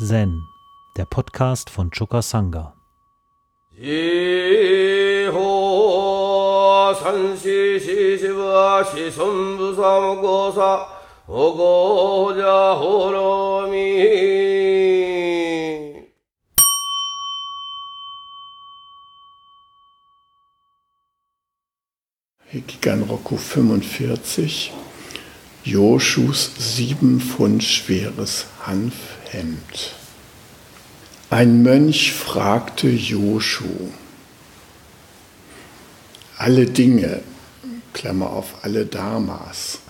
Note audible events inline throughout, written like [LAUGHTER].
Zen, der Podcast von Choka Sangha. Hekigan Roku 45, Joshus sieben Pfund schweres Hanfhemd. Ein Mönch fragte Joshu, alle Dinge, Klammer auf alle Dharmas,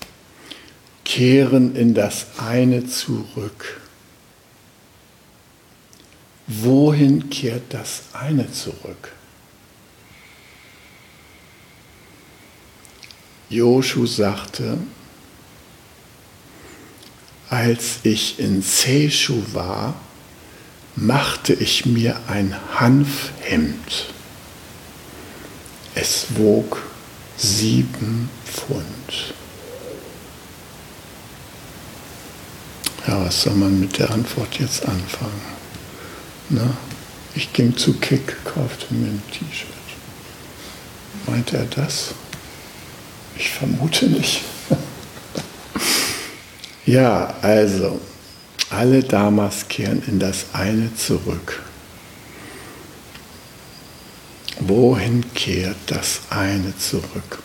kehren in das eine zurück. Wohin kehrt das eine zurück? Joshu sagte, als ich in Seishu war, machte ich mir ein Hanfhemd. Es wog sieben Pfund. Ja, was soll man mit der Antwort jetzt anfangen? Na, ich ging zu Kick, kaufte mir ein T-Shirt. Meint er das? Ich vermute nicht. Ja, also, alle Dharmas kehren in das eine zurück. Wohin kehrt das eine zurück?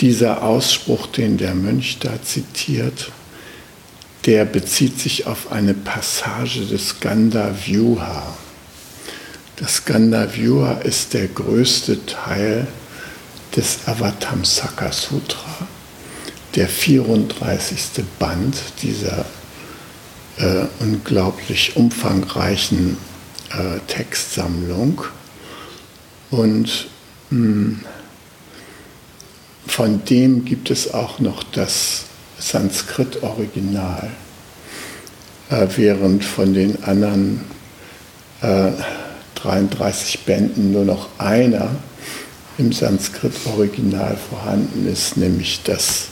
Dieser Ausspruch, den der Mönch da zitiert, der bezieht sich auf eine Passage des Gandhavyuha. Das Gandhavyuha ist der größte Teil des Avatamsaka Sutra, der 34. Band dieser äh, unglaublich umfangreichen äh, Textsammlung. Und mh, hm, von dem gibt es auch noch das Sanskrit-Original, äh, während von den anderen 33 äh, Bänden nur noch einer im Sanskrit-Original vorhanden ist, nämlich das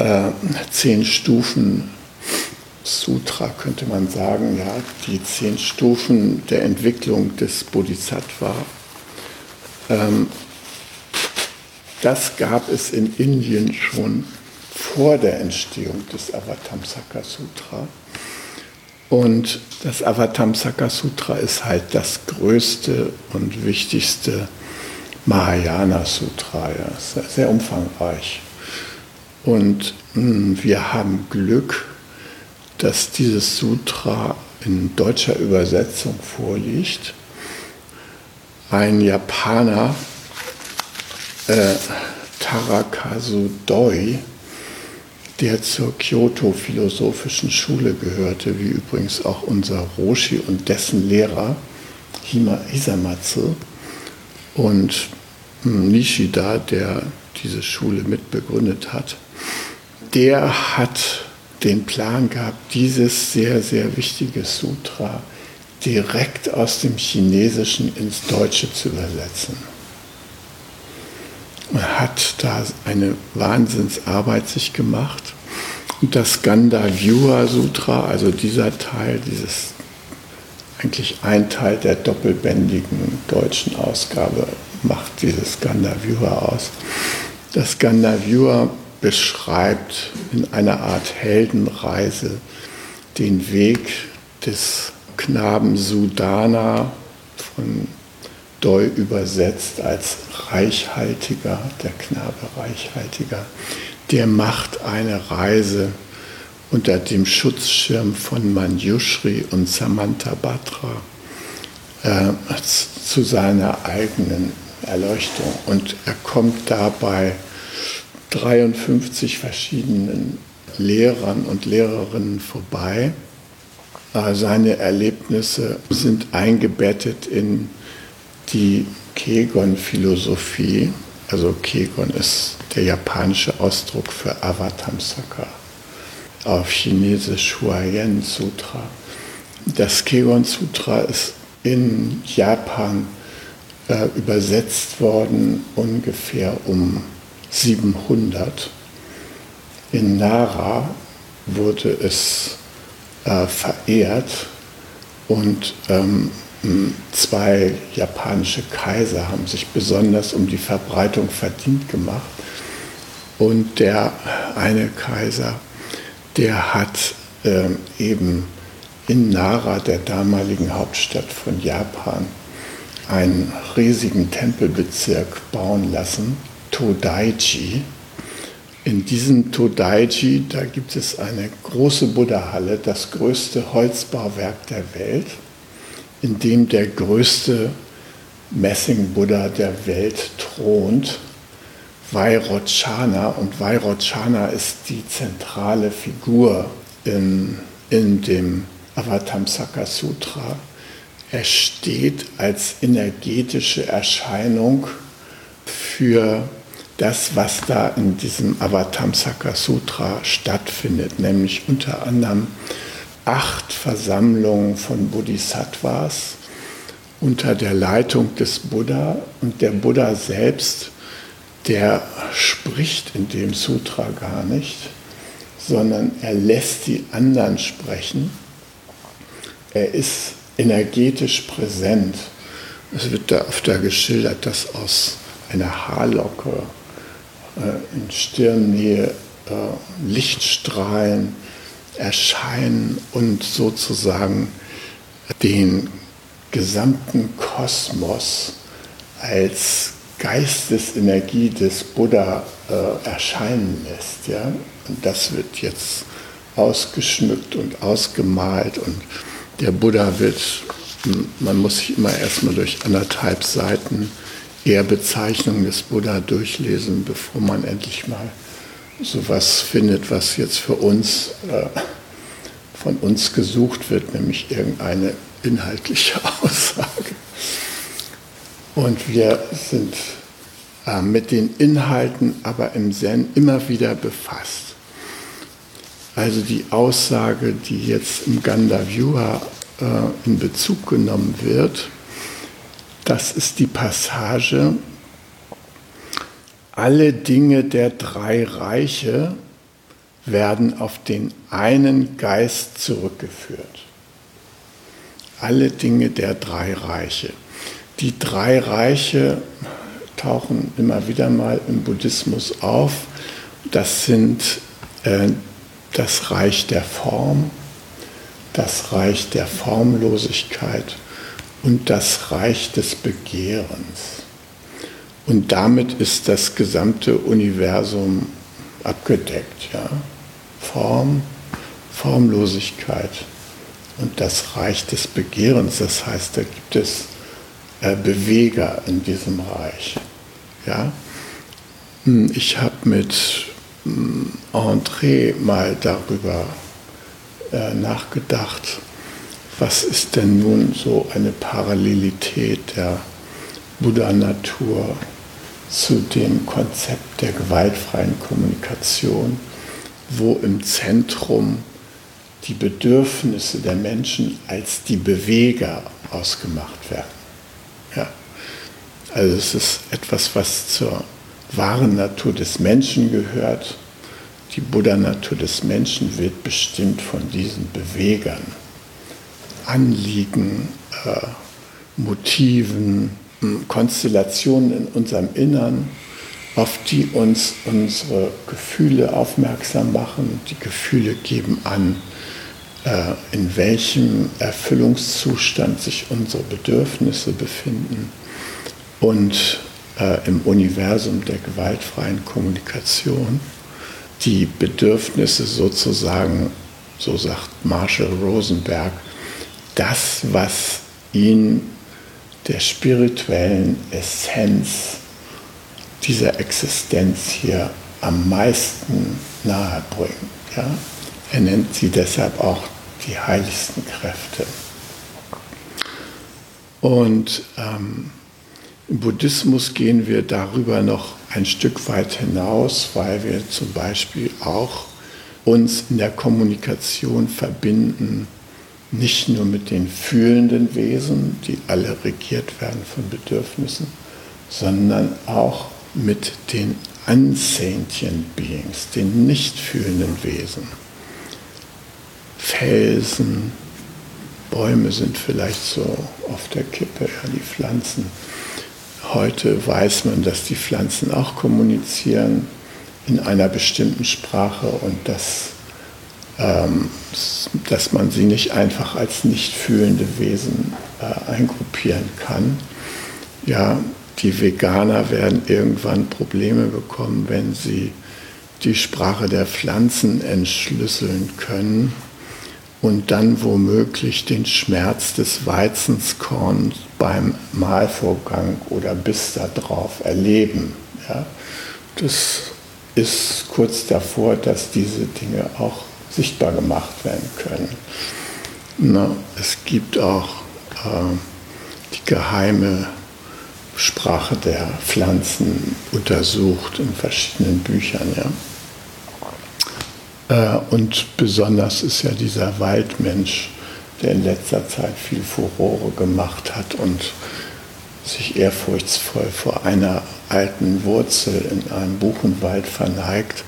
äh, zehn Stufen Sutra, könnte man sagen, ja, die zehn Stufen der Entwicklung des Bodhisattva. Ähm, das gab es in Indien schon vor der Entstehung des Avatamsaka Sutra. Und das Avatamsaka Sutra ist halt das größte und wichtigste Mahayana Sutra. Ja. Sehr, sehr umfangreich. Und hm, wir haben Glück, dass dieses Sutra in deutscher Übersetzung vorliegt. Ein Japaner, äh, Tarakazu Doi, der zur Kyoto Philosophischen Schule gehörte, wie übrigens auch unser Roshi und dessen Lehrer Hima Hisamatsu und hm, Nishida, der diese Schule mitbegründet hat, der hat den Plan gehabt, dieses sehr, sehr wichtige Sutra direkt aus dem Chinesischen ins Deutsche zu übersetzen. Er hat da eine Wahnsinnsarbeit sich gemacht. Und das Gandhavyuha Sutra, also dieser Teil, dieses eigentlich ein Teil der doppelbändigen deutschen Ausgabe, macht dieses Gandhavyuha aus. Das Gandhavyuha beschreibt in einer Art Heldenreise den Weg des Knaben Sudana von Doi übersetzt als reichhaltiger, der Knabe reichhaltiger, der macht eine Reise unter dem Schutzschirm von Manjushri und Samantha Batra äh, zu seiner eigenen Erleuchtung. Und er kommt dabei 53 verschiedenen Lehrern und Lehrerinnen vorbei. Äh, seine Erlebnisse sind eingebettet in die Kegon-Philosophie. Also Kegon ist der japanische Ausdruck für Avatamsaka. Auf Chinesisch Huayan Sutra. Das Kegon Sutra ist in Japan äh, übersetzt worden ungefähr um 700. In Nara wurde es äh, verehrt und ähm, zwei japanische Kaiser haben sich besonders um die Verbreitung verdient gemacht. Und der eine Kaiser, der hat ähm, eben in Nara, der damaligen Hauptstadt von Japan, einen riesigen Tempelbezirk bauen lassen, Todaiji. In diesem Todaiji, da gibt es eine große Buddha-Halle, das größte Holzbauwerk der Welt, in dem der größte Messing-Buddha der Welt thront, Vairochana. Und Vairochana ist die zentrale Figur in, in dem Avatamsaka Sutra. Er steht als energetische Erscheinung für das, was da in diesem Avatamsaka Sutra stattfindet, nämlich unter anderem acht Versammlungen von Bodhisattvas unter der Leitung des Buddha und der Buddha selbst, der spricht in dem Sutra gar nicht, sondern er lässt die anderen sprechen. Er ist energetisch präsent. Es wird da öfter geschildert, dass aus einer Haarlocke in Stirnnähe äh, Lichtstrahlen erscheinen und sozusagen den gesamten Kosmos als Geistesenergie des Buddha äh, erscheinen lässt. Ja? Und das wird jetzt ausgeschmückt und ausgemalt und der Buddha wird, man muss sich immer erstmal durch anderthalb Seiten Ehrbezeichnung des Buddha durchlesen, bevor man endlich mal sowas findet, was jetzt für uns äh, von uns gesucht wird, nämlich irgendeine inhaltliche [LAUGHS] Aussage. Und wir sind äh, mit den Inhalten aber im Zen immer wieder befasst. Also die Aussage, die jetzt im Gandhavyuha äh, in Bezug genommen wird, das ist die Passage, alle Dinge der drei Reiche werden auf den einen Geist zurückgeführt. Alle Dinge der drei Reiche. Die drei Reiche tauchen immer wieder mal im Buddhismus auf. Das sind äh, das Reich der Form, das Reich der Formlosigkeit und das Reich des Begehrens. Und damit ist das gesamte Universum abgedeckt. Ja? Form, Formlosigkeit und das Reich des Begehrens. Das heißt, da gibt es äh, Beweger in diesem Reich. Ja? Hm, ich habe mit hm, André mal darüber äh, nachgedacht, was ist denn nun so eine Parallelität der Buddha-Natur zu dem Konzept der gewaltfreien Kommunikation, wo im Zentrum die Bedürfnisse der Menschen als die Beweger ausgemacht werden. Ja. Also es ist etwas, was zur wahren Natur des Menschen gehört. Die Buddha-Natur des Menschen wird bestimmt von diesen Bewegern, Anliegen, äh, Motiven, Konstellationen in unserem Innern, auf die uns unsere Gefühle aufmerksam machen. Die Gefühle geben an, äh, in welchem Erfüllungszustand sich unsere Bedürfnisse befinden. Und äh, im Universum der gewaltfreien Kommunikation die Bedürfnisse sozusagen, so sagt Marshall Rosenberg, das, was ihn der spirituellen Essenz dieser Existenz hier am meisten nahe bringt. Ja? Er nennt sie deshalb auch die heiligsten Kräfte. Und ähm, im Buddhismus gehen wir darüber noch ein Stück weit hinaus, weil wir zum Beispiel auch uns in der Kommunikation verbinden nicht nur mit den fühlenden Wesen, die alle regiert werden von Bedürfnissen, sondern auch mit den unsentient Beings, den nicht fühlenden Wesen. Felsen, Bäume sind vielleicht so auf der Kippe, ja, die Pflanzen. Heute weiß man, dass die Pflanzen auch kommunizieren in einer bestimmten Sprache und dass, dass man sie nicht einfach als nicht fühlende Wesen äh, eingruppieren kann. Ja, die Veganer werden irgendwann Probleme bekommen, wenn sie die Sprache der Pflanzen entschlüsseln können und dann womöglich den Schmerz des Weizenskorns beim Mahlvorgang oder bis darauf erleben. Ja, das ist kurz davor, dass diese Dinge auch sichtbar gemacht werden können. Na, es gibt auch äh, die geheime Sprache der Pflanzen untersucht in verschiedenen Büchern. Ja. Äh, und besonders ist ja dieser Waldmensch, der in letzter Zeit viel Furore gemacht hat und sich ehrfurchtsvoll vor einer alten Wurzel in einem Buchenwald verneigt.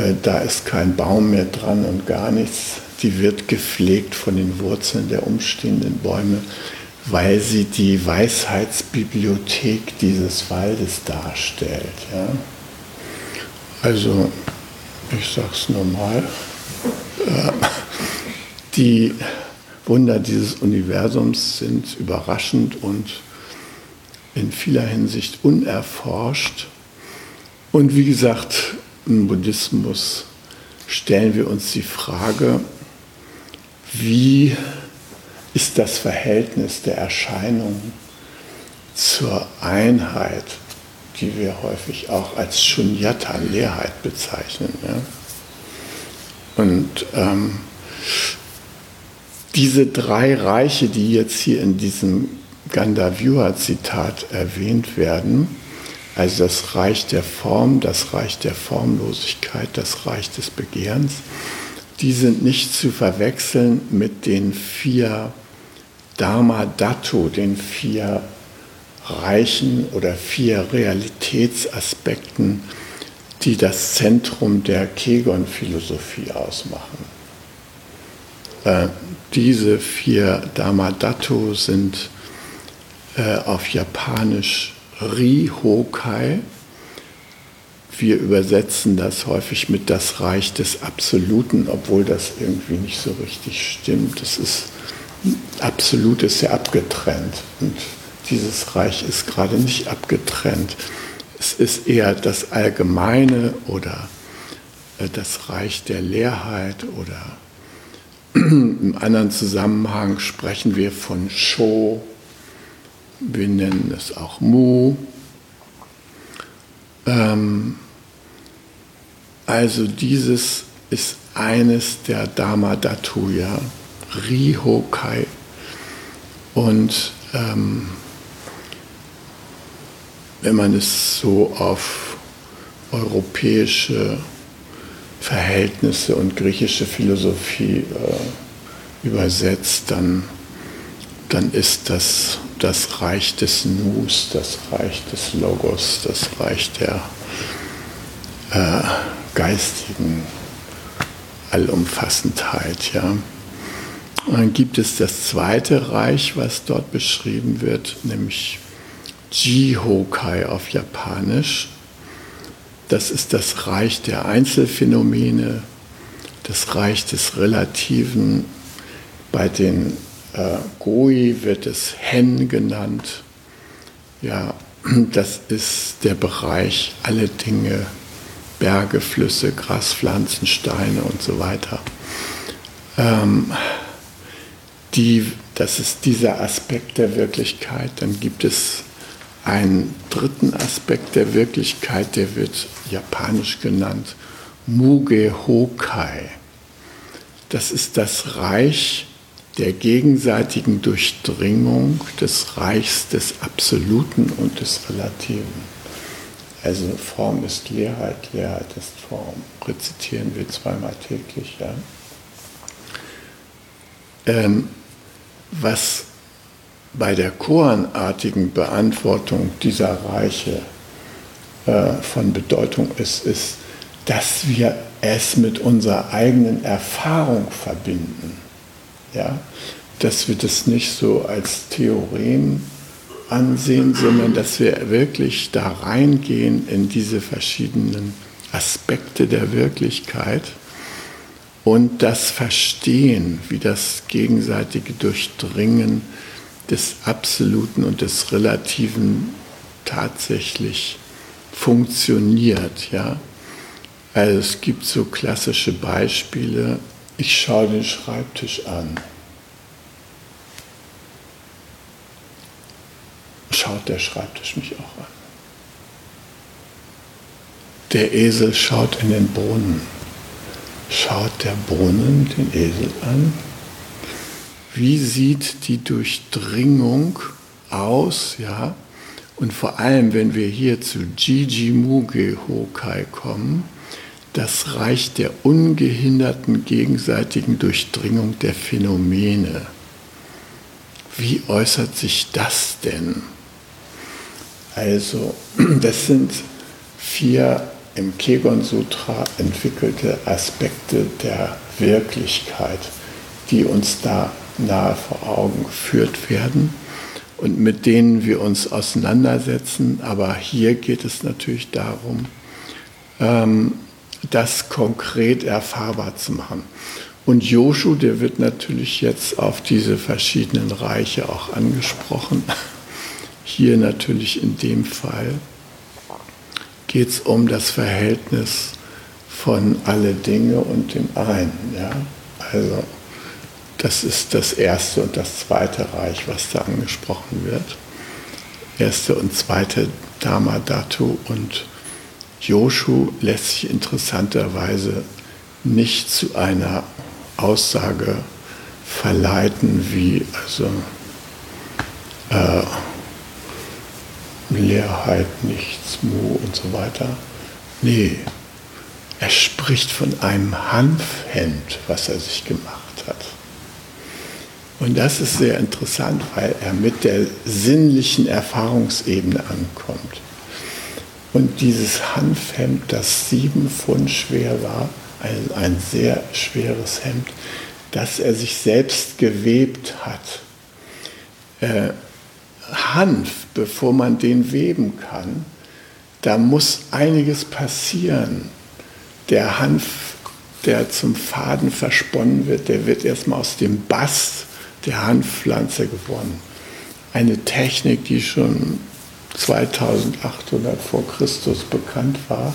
Äh, da ist kein Baum mehr dran und gar nichts. Die wird gepflegt von den Wurzeln der umstehenden Bäume, weil sie die Weisheitsbibliothek dieses Waldes darstellt. Ja? Also ich sage es normal, äh, die Wunder dieses Universums sind überraschend und in vieler Hinsicht unerforscht. Und wie gesagt, im Buddhismus stellen wir uns die Frage, wie ist das Verhältnis der Erscheinungen zur Einheit die wir häufig auch als Shunyata, Leerheit bezeichnen. Ja? Und ähm, diese drei Reiche, die jetzt hier in diesem Gandhavyuha-Zitat erwähnt werden, also das Reich der Form, das Reich der Formlosigkeit, das Reich des Begehrens, die sind nicht zu verwechseln mit den vier Dharma Dhatu, den vier Reichen oder vier Realitätsaspekten, die das Zentrum der Kegon-Philosophie ausmachen. Äh, diese vier Dhammadhattu sind äh, auf Japanisch Rihokai. Wir übersetzen das häufig mit das Reich des Absoluten, obwohl das irgendwie nicht so richtig stimmt. Das ist Absolut ist ja abgetrennt und dieses Reich ist gerade nicht abgetrennt. Es ist eher das Allgemeine oder äh, das Reich der Leerheit oder [CLEARS THROAT] im anderen Zusammenhang sprechen wir von Sho, wir nennen es auch Mu. Ähm, also dieses ist eines der Dharma Dhatuya, Rihokai. Und ähm, wenn man es so auf europäische Verhältnisse und griechische Philosophie äh, übersetzt, dann, dann ist das das Reich des Nus, das Reich des Logos, das Reich der äh, geistigen Allumfassendheit. Ja. Und dann gibt es das zweite Reich, was dort beschrieben wird, nämlich Jihokai auf Japanisch. Das ist das Reich der Einzelfänomene, das Reich des Relativen. Bei den äh, Goi wird es Hen genannt. Ja, [CLEARS THROAT] das ist der Bereich alle Dinge, Berge, Flüsse, Graspflanzen, Steine und so weiter. Ähm, die, das ist dieser Aspekt der Wirklichkeit. Dann gibt es einen dritten Aspekt der Wirklichkeit, der wird japanisch genannt Muge Hokai. Das ist das Reich der gegenseitigen Durchdringung des Reichs des Absoluten und des Relativen. Also Form ist Leerheit, Leerheit ist Form. Rezitieren wir zweimal täglich. Ja? Ähm, was bei der koanartigen Beantwortung dieser Reiche äh, von Bedeutung ist, ist, dass wir es mit unserer eigenen Erfahrung verbinden. Ja? Dass wir das nicht so als Theorem ansehen, sondern dass wir wirklich da reingehen in diese verschiedenen Aspekte der Wirklichkeit und das Verstehen, wie das gegenseitige Durchdringen des Absoluten und des Relativen tatsächlich funktioniert. Ja? Also es gibt so klassische Beispiele. Ich schaue den Schreibtisch an. Schaut der Schreibtisch mich auch an. Der Esel schaut in den Brunnen. Schaut der Brunnen den Esel an? Wie sieht die Durchdringung aus, ja? Und vor allem, wenn wir hier zu Jiji Muge Hokai kommen, das Reich der ungehinderten gegenseitigen Durchdringung der Phänomene. Wie äußert sich das denn? Also, [CLEARS THROAT] das sind vier im Kegon Sutra entwickelte Aspekte der Wirklichkeit, die uns da nahe vor Augen geführt werden und mit denen wir uns auseinandersetzen. Aber hier geht es natürlich darum, ähm, das konkret erfahrbar zu machen. Und Joshu, der wird natürlich jetzt auf diese verschiedenen Reiche auch angesprochen. Hier natürlich in dem Fall geht es um das Verhältnis von alle Dinge und dem einen. Ja? Also das ist das erste und das zweite Reich, was da angesprochen wird. Erste und zweite Dharma Dhatu und Joshu lässt sich interessanterweise nicht zu einer Aussage verleiten wie also äh, Leerheit, nichts, Mu und so weiter. Nee, er spricht von einem Hanfhemd, was er sich gemacht hat. Und das ist sehr interessant, weil er mit der sinnlichen Erfahrungsebene ankommt. Und dieses Hanfhemd, das sieben Pfund schwer war, ein, ein sehr schweres Hemd, das er sich selbst gewebt hat. Äh, Hanf, bevor man den weben kann, da muss einiges passieren. Der Hanf, der zum Faden versponnen wird, der wird erstmal aus dem Bast der Hanfpflanze gewonnen. Eine Technik, die schon 2800 vor Christus bekannt war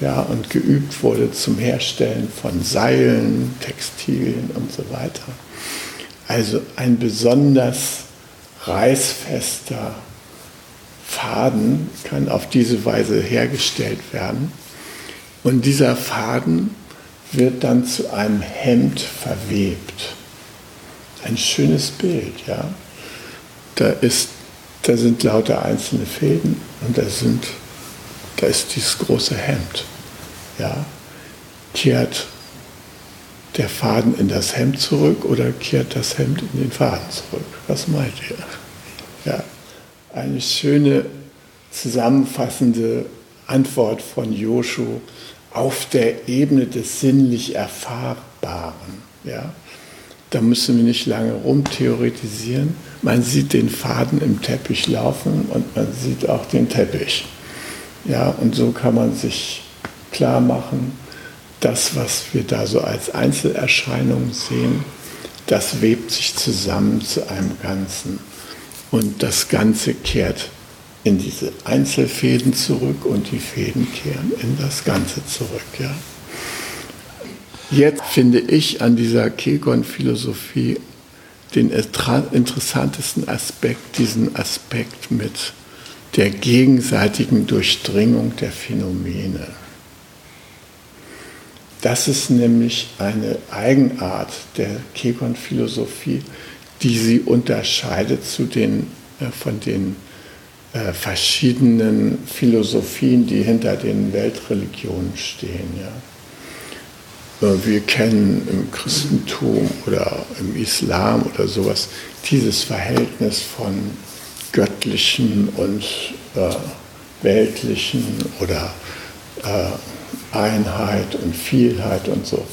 ja, und geübt wurde zum Herstellen von Seilen, Textilien und so weiter. Also ein besonders reißfester Faden kann auf diese Weise hergestellt werden. Und dieser Faden wird dann zu einem Hemd verwebt. Ein schönes Bild, ja. Da, ist, da sind lauter einzelne Fäden und da, sind, da ist dieses große Hemd. Ja. Kehrt der Faden in das Hemd zurück oder kehrt das Hemd in den Faden zurück? Was meint ihr? Ja, eine schöne zusammenfassende Antwort von Joshu auf der Ebene des sinnlich Erfahrbaren. Ja? Da müssen wir nicht lange rumtheoretisieren. Man sieht den Faden im Teppich laufen und man sieht auch den Teppich. Ja, und so kann man sich klar machen, das, was wir da so als Einzelerscheinungen sehen, das webt sich zusammen zu einem Ganzen. Und das Ganze kehrt in diese Einzelfäden zurück und die Fäden kehren in das Ganze zurück. Ja. Jetzt finde ich an dieser Kegon-Philosophie den interessantesten Aspekt, diesen Aspekt mit der gegenseitigen Durchdringung der Phänomene. Das ist nämlich eine Eigenart der Kegon-Philosophie, die sie unterscheidet zu den, äh, von den äh, verschiedenen Philosophien, die hinter den Weltreligionen stehen. Ja. Äh, wir kennen im Christentum oder im Islam oder sowas dieses Verhältnis von göttlichen und äh, weltlichen oder äh, Einheit und Vielheit und so.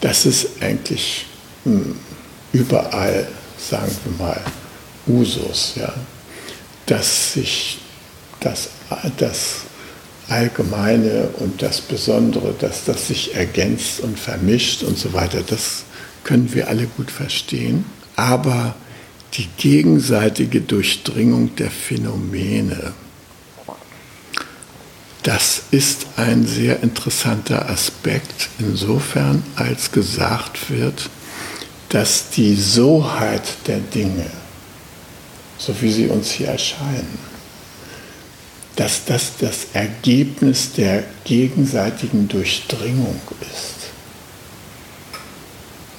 Das ist eigentlich mh, hm, überall, sagen wir mal, Usus, ja, dass sich das, das Allgemeine und das Besondere, dass das sich ergänzt und vermischt und so weiter, das können wir alle gut verstehen. Aber die gegenseitige Durchdringung der Phänomene, das ist ein sehr interessanter Aspekt insofern, als gesagt wird, dass die Soheit der Dinge, so wie sie uns hier erscheinen, dass das das Ergebnis der gegenseitigen Durchdringung ist.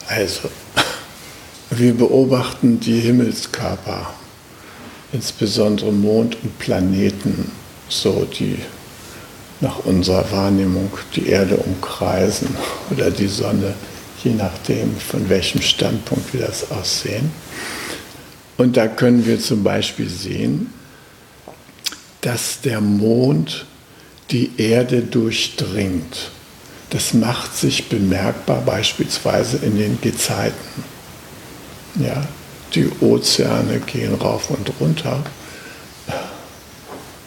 Also, wir beobachten die Himmelskörper, insbesondere Mond und Planeten, so die nach unserer Wahrnehmung die Erde umkreisen [LAUGHS] oder die Sonne, je nachdem, von welchem Standpunkt wir das aussehen. Und da können wir zum Beispiel sehen, dass der Mond die Erde durchdringt. Das macht sich bemerkbar beispielsweise in den Gezeiten. Ja, die Ozeane gehen rauf und runter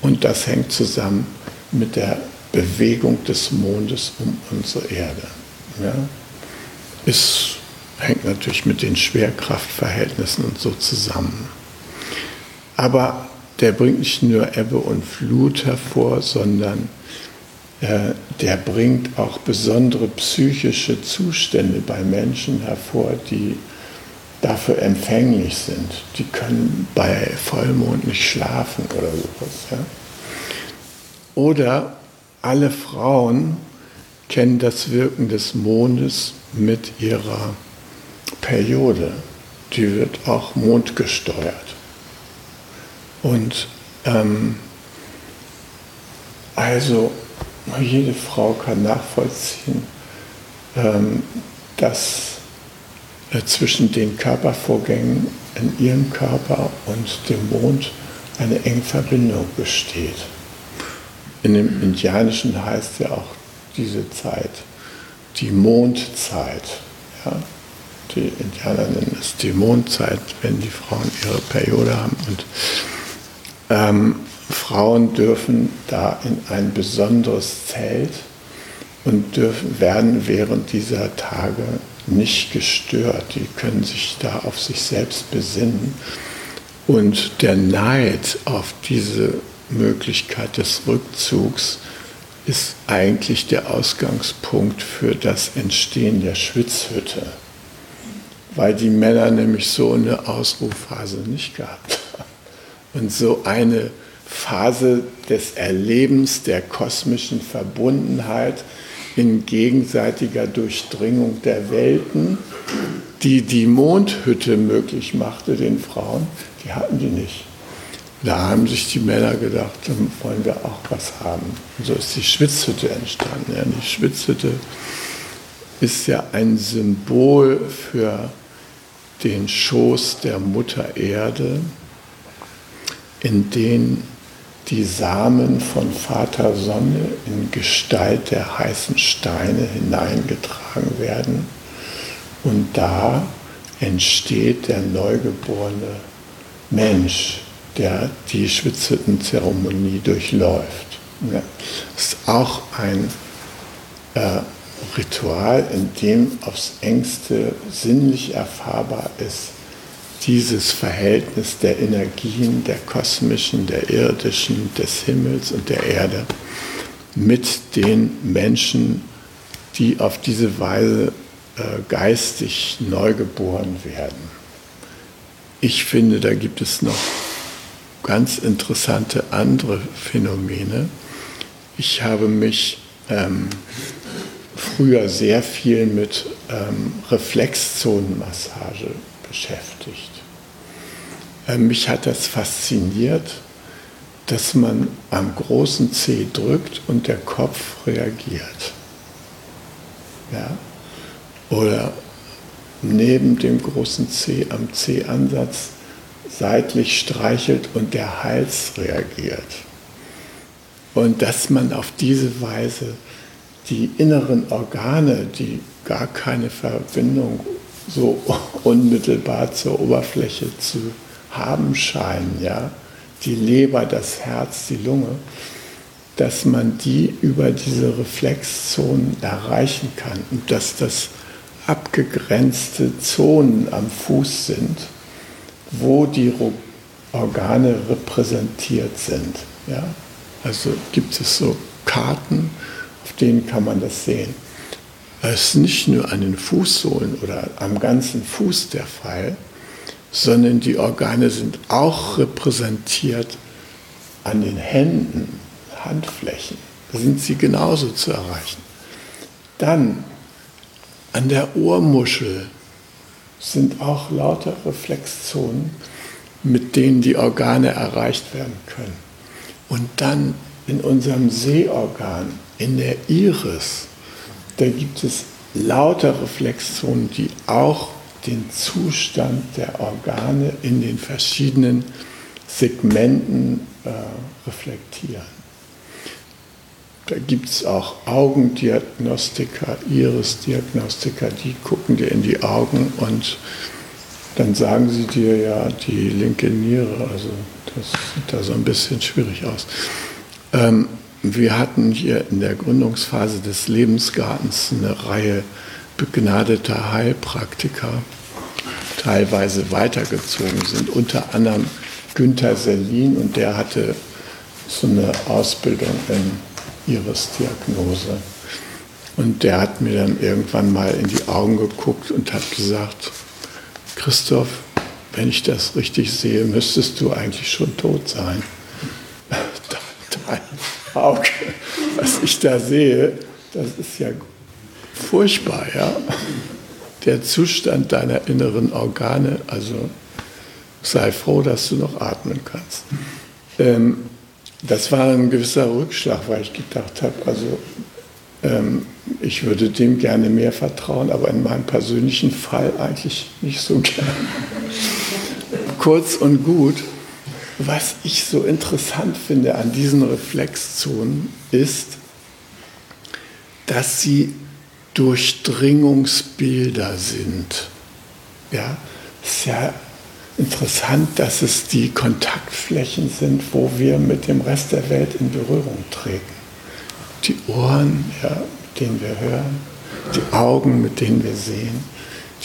und das hängt zusammen mit der Bewegung des Mondes um unsere Erde. Ja? Es hängt natürlich mit den Schwerkraftverhältnissen und so zusammen. Aber der bringt nicht nur Ebbe und Flut hervor, sondern äh, der bringt auch besondere psychische Zustände bei Menschen hervor, die dafür empfänglich sind. Die können bei Vollmond nicht schlafen oder sowas. Ja? Oder alle Frauen kennen das Wirken des Mondes mit ihrer Periode. Die wird auch mondgesteuert. Und ähm, also jede Frau kann nachvollziehen, ähm, dass äh, zwischen den Körpervorgängen in ihrem Körper und dem Mond eine enge Verbindung besteht. In dem Indianischen heißt ja auch diese Zeit die Mondzeit. Ja? Die Indianer nennen es die Mondzeit, wenn die Frauen ihre Periode haben. Und ähm, Frauen dürfen da in ein besonderes Zelt und dürfen, werden während dieser Tage nicht gestört. Die können sich da auf sich selbst besinnen. Und der Neid auf diese Möglichkeit des Rückzugs ist eigentlich der Ausgangspunkt für das Entstehen der Schwitzhütte, weil die Männer nämlich so eine Ausruhphase nicht gehabt haben. Und so eine Phase des Erlebens der kosmischen Verbundenheit in gegenseitiger Durchdringung der Welten, die die Mondhütte möglich machte den Frauen, die hatten die nicht. Da haben sich die Männer gedacht, dann wollen wir auch was haben. Und so ist die Schwitzhütte entstanden. Ja, die Schwitzhütte ist ja ein Symbol für den Schoß der Mutter Erde, in den die Samen von Vater Sonne in Gestalt der heißen Steine hineingetragen werden. Und da entsteht der neugeborene Mensch, der die Schwitzhüttenzeremonie durchläuft. Das ist auch ein äh, Ritual, in dem aufs engste sinnlich erfahrbar ist, dieses Verhältnis der Energien, der kosmischen, der irdischen, des Himmels und der Erde mit den Menschen, die auf diese Weise äh, geistig neugeboren werden. Ich finde, da gibt es noch ganz interessante andere Phänomene. Ich habe mich ähm, früher sehr viel mit ähm, Reflexzonenmassage beschäftigt. Äh, mich hat das fasziniert, dass man am großen C drückt und der Kopf reagiert. Ja? Oder neben dem großen C am C-Ansatz seitlich streichelt und der Hals reagiert. Und dass man auf diese Weise die inneren Organe, die gar keine Verbindung so unmittelbar zur Oberfläche zu haben scheinen, ja, die Leber, das Herz, die Lunge, dass man die über diese Reflexzonen erreichen kann und dass das abgegrenzte Zonen am Fuß sind, wo die Organe repräsentiert sind. Ja? Also gibt es so Karten, auf denen kann man das sehen. Es ist nicht nur an den Fußsohlen oder am ganzen Fuß der Fall, sondern die Organe sind auch repräsentiert an den Händen, Handflächen. Da sind sie genauso zu erreichen. Dann an der Ohrmuschel sind auch lauter Reflexzonen, mit denen die Organe erreicht werden können. Und dann in unserem Sehorgan, in der Iris, da gibt es lauter Reflexzonen, die auch den Zustand der Organe in den verschiedenen Segmenten äh, reflektieren. Da gibt es auch Augendiagnostiker, Irisdiagnostiker, die gucken dir in die Augen und dann sagen sie dir ja die linke Niere. Also das sieht da so ein bisschen schwierig aus. Ähm, wir hatten hier in der Gründungsphase des Lebensgartens eine Reihe begnadeter Heilpraktiker, teilweise weitergezogen sind, unter anderem Günther Sellin und der hatte so eine Ausbildung in Iris-Diagnose. Und der hat mir dann irgendwann mal in die Augen geguckt und hat gesagt, Christoph, wenn ich das richtig sehe, müsstest du eigentlich schon tot sein. Auge, was ich da sehe, das ist ja furchtbar, ja. Der Zustand deiner inneren Organe, also sei froh, dass du noch atmen kannst. Ähm, das war ein gewisser Rückschlag, weil ich gedacht habe, also ähm, ich würde dem gerne mehr vertrauen, aber in meinem persönlichen Fall eigentlich nicht so gerne. Kurz und gut, was ich so interessant finde an diesen Reflexzonen ist, dass sie Durchdringungsbilder sind. Ja, ist ja interessant, dass es die Kontaktflächen sind, wo wir mit dem Rest der Welt in Berührung treten. Die Ohren, ja, mit denen wir hören, die Augen, mit denen wir sehen,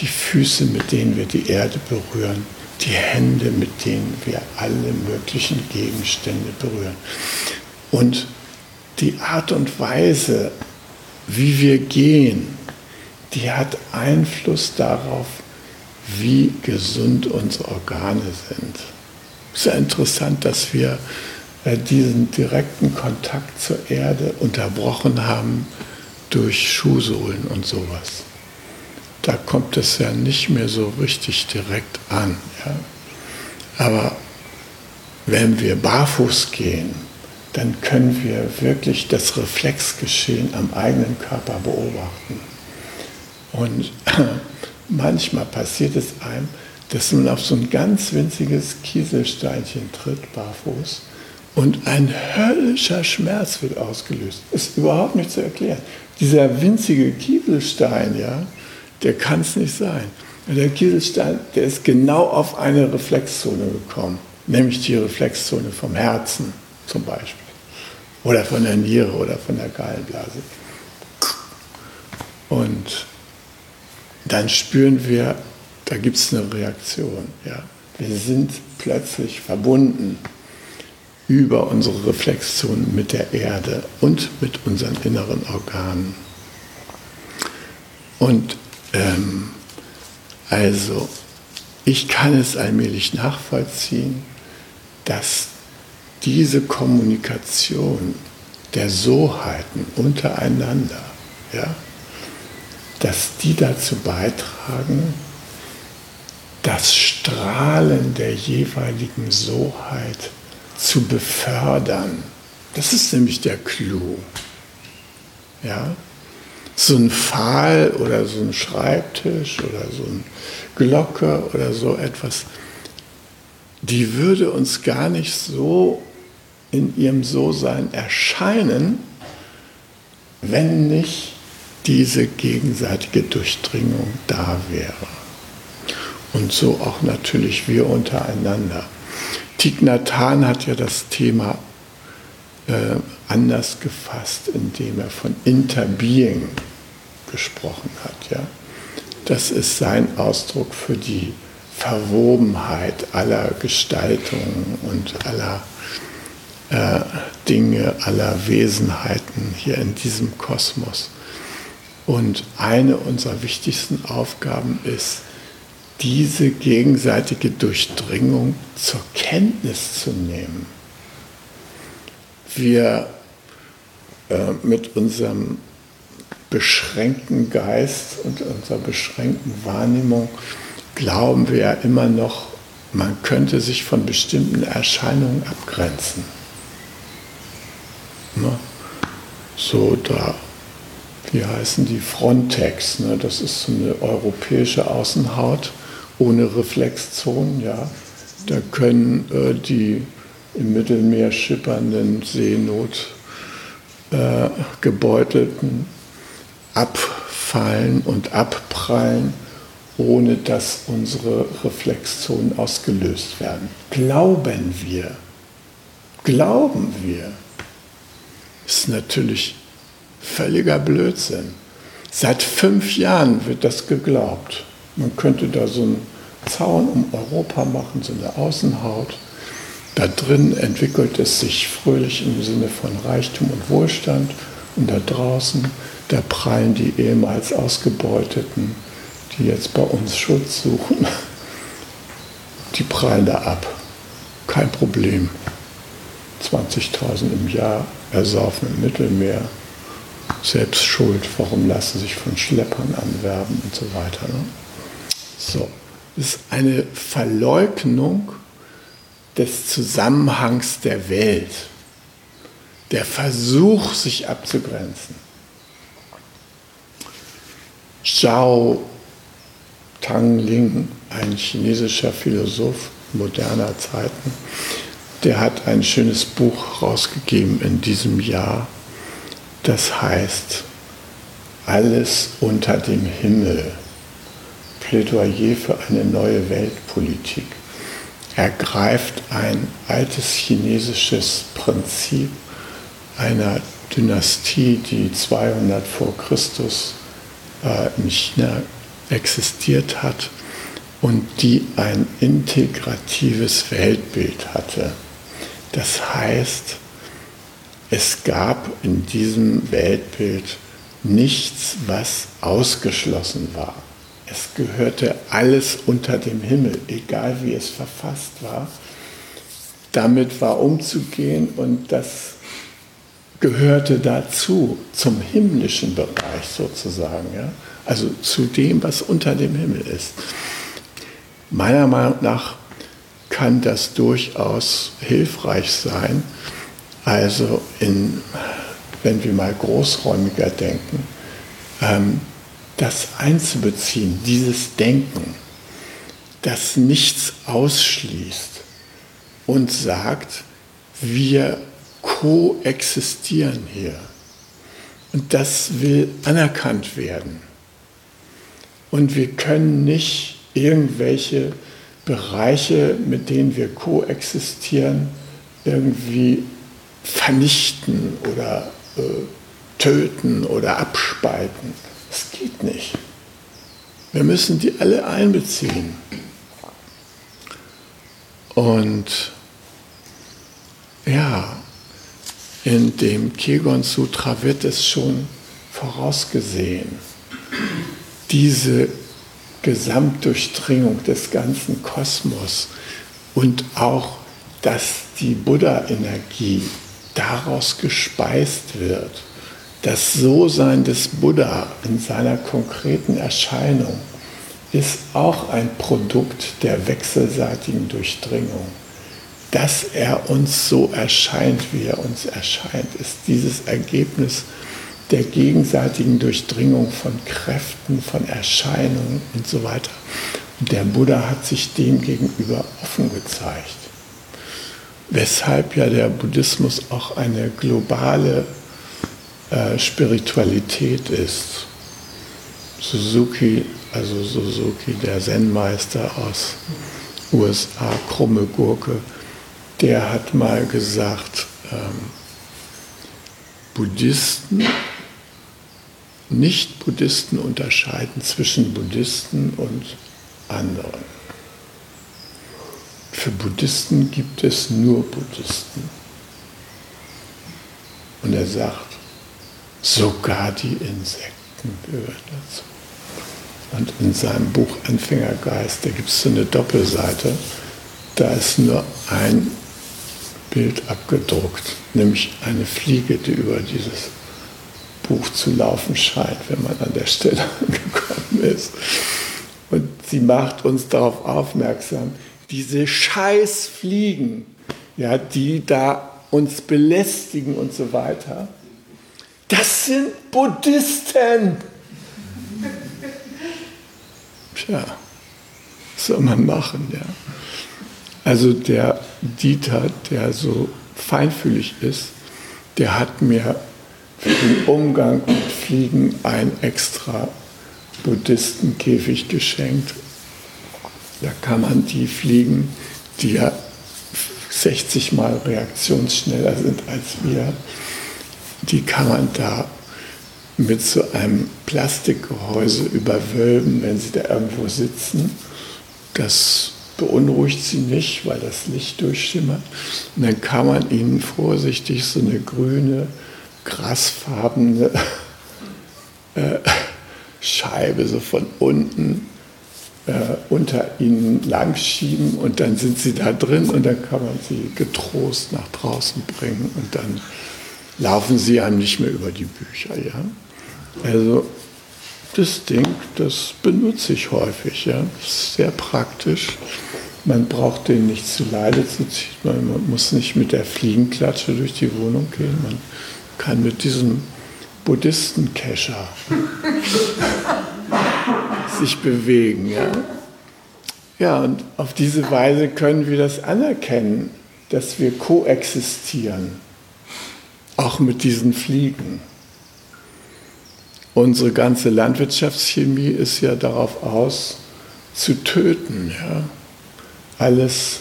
die Füße, mit denen wir die Erde berühren, die Hände, mit denen wir alle möglichen Gegenstände berühren. Und die Art und Weise, wie wir gehen, die hat Einfluss darauf, wie gesund unsere Organe sind. Es ist ja interessant, dass wir äh, diesen direkten Kontakt zur Erde unterbrochen haben durch Schuhsohlen und sowas. Da kommt es ja nicht mehr so richtig direkt an. Ja. Aber wenn wir barfuß gehen, dann können wir wirklich das Reflexgeschehen am eigenen Körper beobachten. Und [CLEARS THROAT] manchmal passiert es einem, dass man auf so ein ganz winziges Kieselsteinchen tritt, barfuß, und ein höllischer Schmerz wird ausgelöst. Ist überhaupt nicht zu erklären. Dieser winzige Kieselstein, ja, der kann es nicht sein. Der Kieselstein, der ist genau auf eine Reflexzone gekommen, nämlich die Reflexzone vom Herzen zum Beispiel. Oder von der Niere oder von der Gallenblase. Und dann spüren wir, da gibt es eine Reaktion. Ja. Wir sind plötzlich verbunden über unsere Reflexzonen mit der Erde und mit unseren inneren Organen. Und ähm, also, ich kann es allmählich nachvollziehen, dass diese Kommunikation der Soheiten untereinander, ja, dass die dazu beitragen, das Strahlen der jeweiligen Soheit zu befördern. Das ist nämlich der Clou. Ja? So ein Pfahl oder so ein Schreibtisch oder so eine Glocke oder so etwas, die würde uns gar nicht so in ihrem So-Sein erscheinen, wenn nicht diese gegenseitige Durchdringung da wäre. Und so auch natürlich wir untereinander. Thich Nhat Hanh hat ja das Thema äh, anders gefasst, indem er von Interbeing gesprochen hat. Ja? Das ist sein Ausdruck für die Verwobenheit aller Gestaltungen und aller äh, Dinge, aller Wesenheiten hier in diesem Kosmos. Und eine unserer wichtigsten Aufgaben ist, diese gegenseitige Durchdringung zur Kenntnis zu nehmen. Wir mit unserem beschränkten Geist und unserer beschränkten Wahrnehmung glauben wir ja immer noch, man könnte sich von bestimmten Erscheinungen abgrenzen. Ne? So da, wie heißen die Frontex, ne? das ist so eine europäische Außenhaut ohne Reflexzonen, ja. Da können äh, die im Mittelmeer schippernden Seenotgebeutelten äh, abfallen und abprallen, ohne dass unsere Reflexzonen ausgelöst werden. Glauben wir, glauben wir, ist natürlich völliger Blödsinn. Seit fünf Jahren wird das geglaubt. Man könnte da so einen Zaun um Europa machen, so eine Außenhaut. Da drin entwickelt es sich fröhlich im Sinne von Reichtum und Wohlstand. Und da draußen, da prallen die ehemals Ausgebeuteten, die jetzt bei uns Schutz suchen, [LAUGHS] die prallen da ab. Kein Problem. 20.000 im Jahr ersaufen im Mittelmeer. Selbst schuld, warum lassen sich von Schleppern anwerben und so weiter. Ne? So, das ist eine Verleugnung des Zusammenhangs der Welt, der Versuch, sich abzugrenzen. Zhao Tangling, ein chinesischer Philosoph moderner Zeiten, der hat ein schönes Buch rausgegeben in diesem Jahr, das heißt Alles unter dem Himmel. Plädoyer für eine neue Weltpolitik. Er greift ein altes chinesisches Prinzip einer Dynastie, die 200 vor Christus äh, in China existiert hat und die ein integratives Weltbild hatte. Das heißt, es gab in diesem Weltbild nichts, was ausgeschlossen war. Es gehörte alles unter dem Himmel, egal wie es verfasst war. Damit war umzugehen und das gehörte dazu, zum himmlischen Bereich sozusagen, ja? also zu dem, was unter dem Himmel ist. Meiner Meinung nach kann das durchaus hilfreich sein, also in, wenn wir mal großräumiger denken, ähm, das einzubeziehen, dieses Denken, das nichts ausschließt und sagt, wir koexistieren hier. Und das will anerkannt werden. Und wir können nicht irgendwelche Bereiche, mit denen wir koexistieren, irgendwie vernichten oder äh, töten oder abspalten. Das geht nicht. Wir müssen die alle einbeziehen. Und ja, in dem Kegon Sutra wird es schon vorausgesehen. Diese Gesamtdurchdringung des ganzen Kosmos und auch, dass die Buddha-Energie daraus gespeist wird das So-Sein des Buddha in seiner konkreten Erscheinung ist auch ein Produkt der wechselseitigen Durchdringung. Dass er uns so erscheint, wie er uns erscheint, ist dieses Ergebnis der gegenseitigen Durchdringung von Kräften, von Erscheinungen und so weiter. Und der Buddha hat sich dem gegenüber offen gezeigt. Weshalb ja der Buddhismus auch eine globale äh, Spiritualität ist. Suzuki, also Suzuki, der Zen-Meister aus USA, krumme Gurke, der hat mal gesagt, ähm, Buddhisten, Nicht-Buddhisten unterscheiden zwischen Buddhisten und anderen. Für Buddhisten gibt es nur Buddhisten. Und er sagt, sogar die Insekten gehören dazu. Und in seinem Buch Anfängergeist, da gibt es so eine Doppelseite, da ist nur ein Bild abgedruckt, nämlich eine Fliege, die über dieses Buch zu laufen scheint, wenn man an der Stelle [LAUGHS] angekommen ist. Und sie macht uns darauf aufmerksam, diese Scheißfliegen, ja, die da uns belästigen und so weiter, das sind Buddhisten. Tja, was soll man machen, ja. Also der Dieter, der so feinfühlig ist, der hat mir für den Umgang mit Fliegen ein extra Buddhistenkäfig geschenkt. Da kann man die Fliegen, die ja 60 Mal reaktionsschneller sind als wir, die kann man da mit so einem Plastikgehäuse überwölben, wenn sie da irgendwo sitzen. Das beunruhigt sie nicht, weil das Licht durchschimmert. Und dann kann man ihnen vorsichtig so eine grüne, grasfarbene [LAUGHS] äh, Scheibe so von unten äh, unter ihnen langschieben und dann sind sie da drin und dann kann man sie getrost nach draußen bringen und dann laufen sie einem nicht mehr über die Bücher. Ja? Also das Ding, das benutze ich häufig. Ja? Das ist sehr praktisch. Man braucht den nicht zu Leide zu ziehen. Man muss nicht mit der Fliegenklatsche durch die Wohnung gehen. Man kann mit diesem Buddhistenkescher [LAUGHS] sich bewegen. Ja? ja, und auf diese Weise können wir das anerkennen, dass wir koexistieren, auch mit diesen Fliegen. Unsere ganze Landwirtschaftschemie ist ja darauf aus, zu töten. Ja? Alles,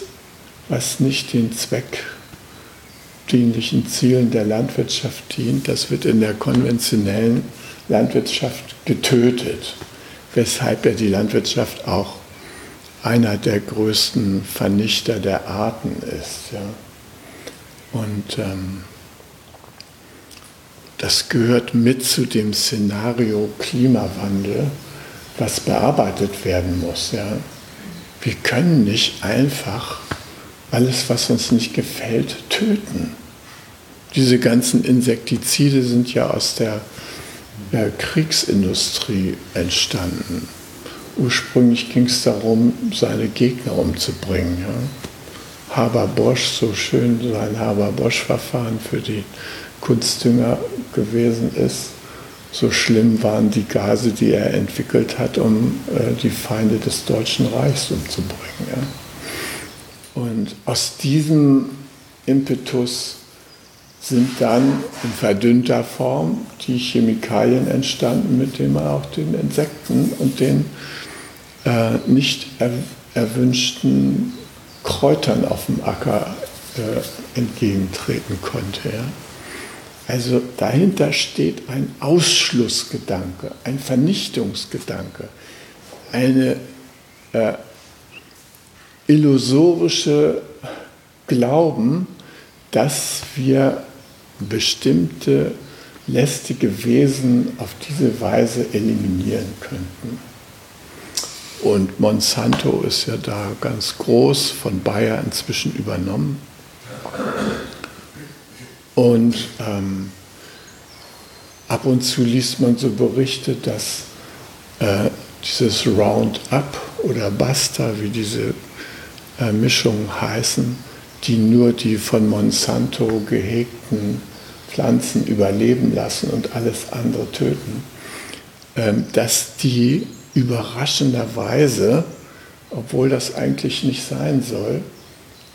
was nicht den zweckdienlichen Zielen der Landwirtschaft dient, das wird in der konventionellen Landwirtschaft getötet, weshalb ja die Landwirtschaft auch einer der größten Vernichter der Arten ist. Ja? Und ähm, das gehört mit zu dem Szenario Klimawandel, was bearbeitet werden muss. Ja. Wir können nicht einfach alles, was uns nicht gefällt, töten. Diese ganzen Insektizide sind ja aus der ja, Kriegsindustrie entstanden. Ursprünglich ging es darum, seine Gegner umzubringen. Ja. Haber-Bosch, so schön sein Haber-Bosch-Verfahren für die Kunstdünger gewesen ist. So schlimm waren die Gase, die er entwickelt hat, um äh, die Feinde des Deutschen Reichs umzubringen. Ja. Und aus diesem Impetus sind dann in verdünnter Form die Chemikalien entstanden, mit denen man auch den Insekten und den äh, nicht er erwünschten Kräutern auf dem Acker äh, entgegentreten konnte. Ja. Also dahinter steht ein Ausschlussgedanke, ein Vernichtungsgedanke, eine äh, illusorische Glauben, dass wir bestimmte lästige Wesen auf diese Weise eliminieren könnten. Und Monsanto ist ja da ganz groß, von Bayer inzwischen übernommen. Und ähm, ab und zu liest man so Berichte, dass äh, dieses Roundup oder Basta, wie diese äh, Mischungen heißen, die nur die von Monsanto gehegten Pflanzen überleben lassen und alles andere töten, ähm, dass die überraschenderweise, obwohl das eigentlich nicht sein soll,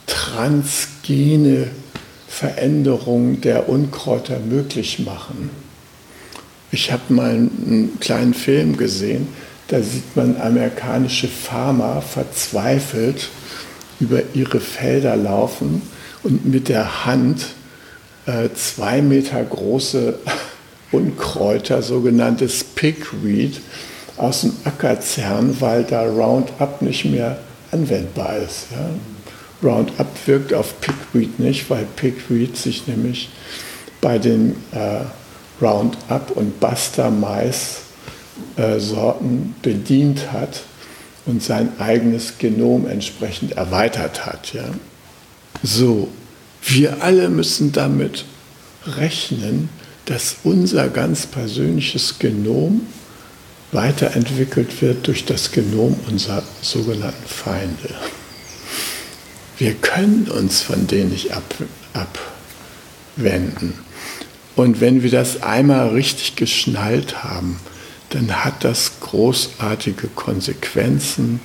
transgene Veränderung der Unkräuter möglich machen. Ich habe mal einen kleinen Film gesehen, da sieht man amerikanische Farmer verzweifelt über ihre Felder laufen und mit der Hand äh, zwei Meter große [LAUGHS] Unkräuter, sogenanntes Pigweed, aus dem Acker zerren, weil da Roundup nicht mehr anwendbar ist. Ja. Roundup wirkt auf Pigweed nicht, weil Pigweed sich nämlich bei den äh, Roundup und Buster Mais äh, Sorten bedient hat und sein eigenes Genom entsprechend erweitert hat. Ja. So, wir alle müssen damit rechnen, dass unser ganz persönliches Genom weiterentwickelt wird durch das Genom unserer sogenannten Feinde. Wir können uns von denen nicht ab, abwenden. Und wenn wir das einmal richtig geschnallt haben, dann hat das großartige Konsequenzen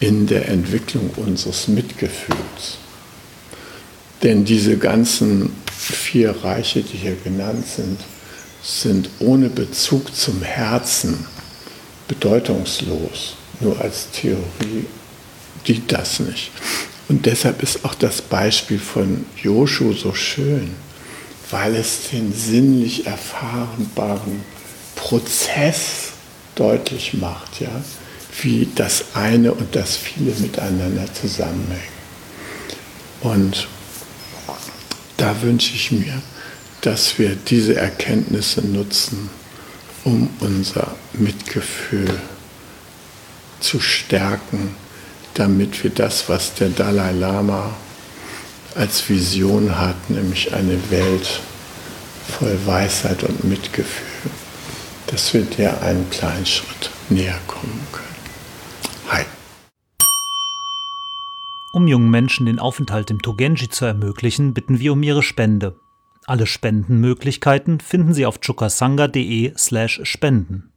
in der Entwicklung unseres Mitgefühls. Denn diese ganzen vier Reiche, die hier genannt sind, sind ohne Bezug zum Herzen bedeutungslos. Nur als Theorie dient das nicht. Und deshalb ist auch das Beispiel von Joshu so schön, weil es den sinnlich erfahrenbaren Prozess deutlich macht, ja, wie das eine und das viele miteinander zusammenhängen. Und da wünsche ich mir, dass wir diese Erkenntnisse nutzen, um unser Mitgefühl zu stärken, damit wir das, was der Dalai Lama als Vision hat, nämlich eine Welt voll Weisheit und Mitgefühl, dass wir der einen kleinen Schritt näher kommen können. Hi. Um jungen Menschen den Aufenthalt im Togenji zu ermöglichen, bitten wir um ihre Spende. Alle Spendenmöglichkeiten finden Sie auf chukasanga.de/spenden.